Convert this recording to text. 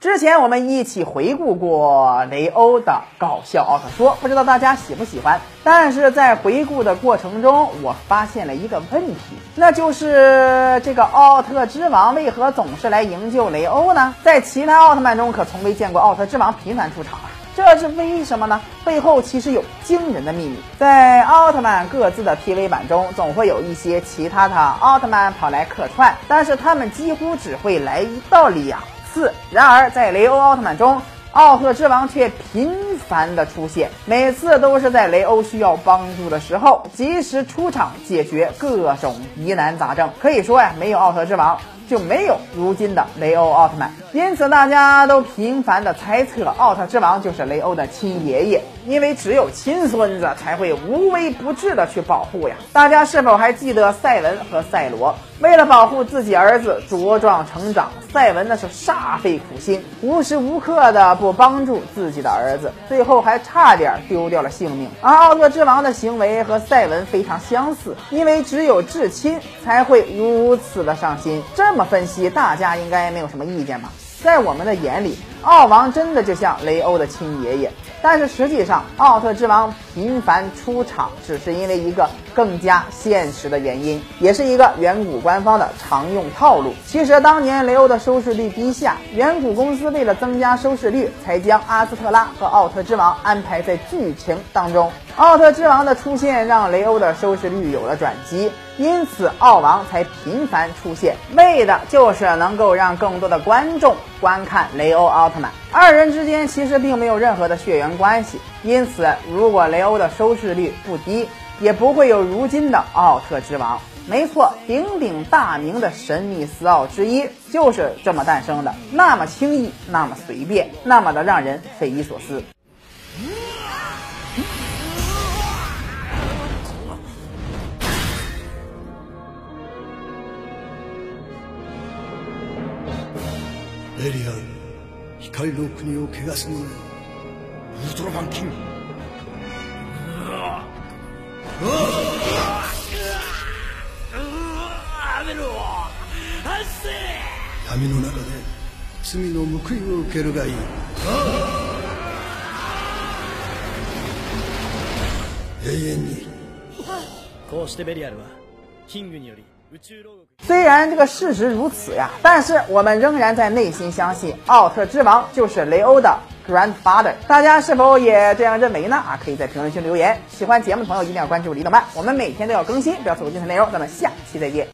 之前我们一起回顾过雷欧的搞笑奥特说，不知道大家喜不喜欢？但是在回顾的过程中，我发现了一个问题，那就是这个奥特之王为何总是来营救雷欧呢？在其他奥特曼中可从未见过奥特之王频繁出场啊，这是为什么呢？背后其实有惊人的秘密。在奥特曼各自的 TV 版中，总会有一些其他的奥特曼跑来客串，但是他们几乎只会来一到两。四，然而在雷欧奥特曼中，奥特之王却频繁的出现，每次都是在雷欧需要帮助的时候，及时出场解决各种疑难杂症。可以说呀，没有奥特之王。就没有如今的雷欧奥特曼，因此大家都频繁的猜测奥特之王就是雷欧的亲爷爷，因为只有亲孙子才会无微不至的去保护呀。大家是否还记得赛文和赛罗为了保护自己儿子茁壮成长，赛文那是煞费苦心，无时无刻的不帮助自己的儿子，最最后还差点丢掉了性命。而奥特之王的行为和赛文非常相似，因为只有至亲才会如此的上心。这么分析，大家应该没有什么意见吧？在我们的眼里，奥王真的就像雷欧的亲爷爷。但是实际上，奥特之王频繁出场，只是因为一个更加现实的原因，也是一个远古官方的常用套路。其实当年雷欧的收视率低下，远古公司为了增加收视率，才将阿斯特拉和奥特之王安排在剧情当中。奥特之王的出现，让雷欧的收视率有了转机。因此，奥王才频繁出现，为的就是能够让更多的观众观看雷欧奥特曼。二人之间其实并没有任何的血缘关系，因此，如果雷欧的收视率不低，也不会有如今的奥特之王。没错，鼎鼎大名的神秘四奥之一就是这么诞生的，那么轻易，那么随便，那么的让人匪夷所思。エリアン 光の国を汚すのウルトラマンキング。闇の中で罪の報いを受けるがいい。永遠に。こうしてベリアルはキングにより虽然这个事实如此呀，但是我们仍然在内心相信奥特之王就是雷欧的 grandfather。大家是否也这样认为呢？啊，可以在评论区留言。喜欢节目的朋友一定要关注李德曼，我们每天都要更新，不要错过精彩内容。咱们下期再见。